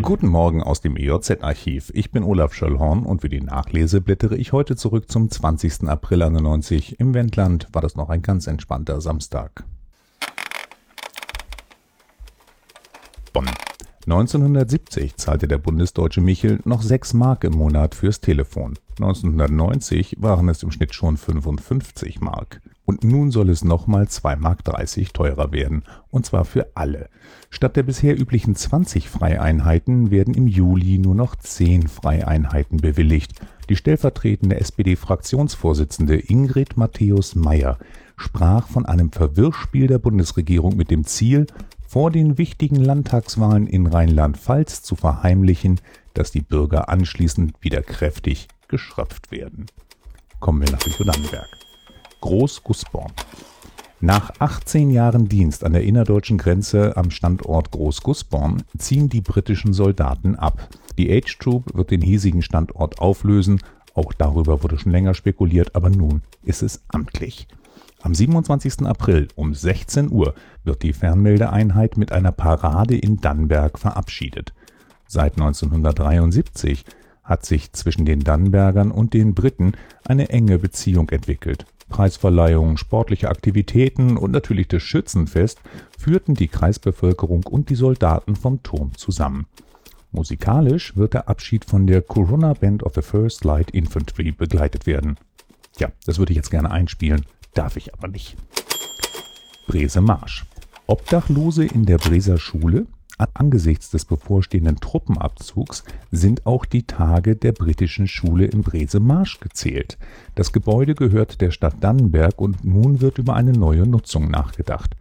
Guten Morgen aus dem EJZ-Archiv. Ich bin Olaf Schöllhorn und für die Nachlese blättere ich heute zurück zum 20. April 91. Im Wendland war das noch ein ganz entspannter Samstag. Bonn. 1970 zahlte der Bundesdeutsche Michel noch 6 Mark im Monat fürs Telefon. 1990 waren es im Schnitt schon 55 Mark. Und nun soll es nochmal 2,30 Mark teurer werden. Und zwar für alle. Statt der bisher üblichen 20 Freieinheiten werden im Juli nur noch 10 Freieinheiten bewilligt. Die stellvertretende SPD-Fraktionsvorsitzende Ingrid Matthäus-Meyer sprach von einem Verwirrspiel der Bundesregierung mit dem Ziel, vor den wichtigen Landtagswahlen in Rheinland-Pfalz zu verheimlichen, dass die Bürger anschließend wieder kräftig geschröpft werden. Kommen wir nach Lüchow-Dannenberg. Groß-Gussborn. Nach 18 Jahren Dienst an der innerdeutschen Grenze am Standort Groß-Gussborn ziehen die britischen Soldaten ab. Die H-Troop wird den hiesigen Standort auflösen. Auch darüber wurde schon länger spekuliert, aber nun ist es amtlich. Am 27. April um 16 Uhr wird die Fernmeldeeinheit mit einer Parade in Dannenberg verabschiedet. Seit 1973 hat sich zwischen den Dannenbergern und den Briten eine enge Beziehung entwickelt. Preisverleihungen, sportliche Aktivitäten und natürlich das Schützenfest führten die Kreisbevölkerung und die Soldaten vom Turm zusammen. Musikalisch wird der Abschied von der Corona Band of the First Light Infantry begleitet werden. Ja, das würde ich jetzt gerne einspielen darf ich aber nicht. Brese Marsch. Obdachlose in der Breser Schule? Angesichts des bevorstehenden Truppenabzugs sind auch die Tage der britischen Schule in Brese Marsch gezählt. Das Gebäude gehört der Stadt Dannenberg und nun wird über eine neue Nutzung nachgedacht.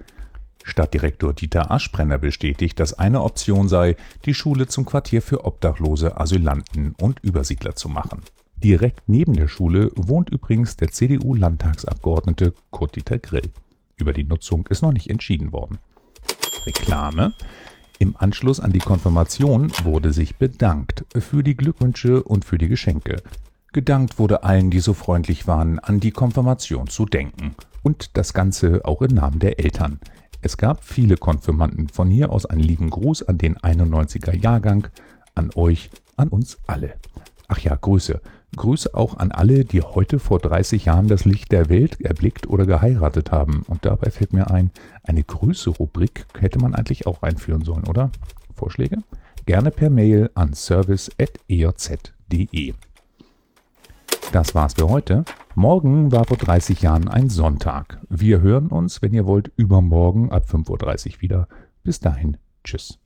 Stadtdirektor Dieter Aschbrenner bestätigt, dass eine Option sei, die Schule zum Quartier für Obdachlose, Asylanten und Übersiedler zu machen. Direkt neben der Schule wohnt übrigens der CDU-Landtagsabgeordnete Kurt-Dieter Grill. Über die Nutzung ist noch nicht entschieden worden. Reklame. Im Anschluss an die Konfirmation wurde sich bedankt für die Glückwünsche und für die Geschenke. Gedankt wurde allen, die so freundlich waren, an die Konfirmation zu denken. Und das Ganze auch im Namen der Eltern. Es gab viele Konfirmanden. Von hier aus einen lieben Gruß an den 91er Jahrgang, an euch, an uns alle. Ach ja, Grüße. Grüße auch an alle, die heute vor 30 Jahren das Licht der Welt erblickt oder geheiratet haben. Und dabei fällt mir ein, eine Grüße-Rubrik hätte man eigentlich auch einführen sollen, oder? Vorschläge? Gerne per Mail an service.ejz.de. Das war's für heute. Morgen war vor 30 Jahren ein Sonntag. Wir hören uns, wenn ihr wollt, übermorgen ab 5.30 Uhr wieder. Bis dahin, tschüss.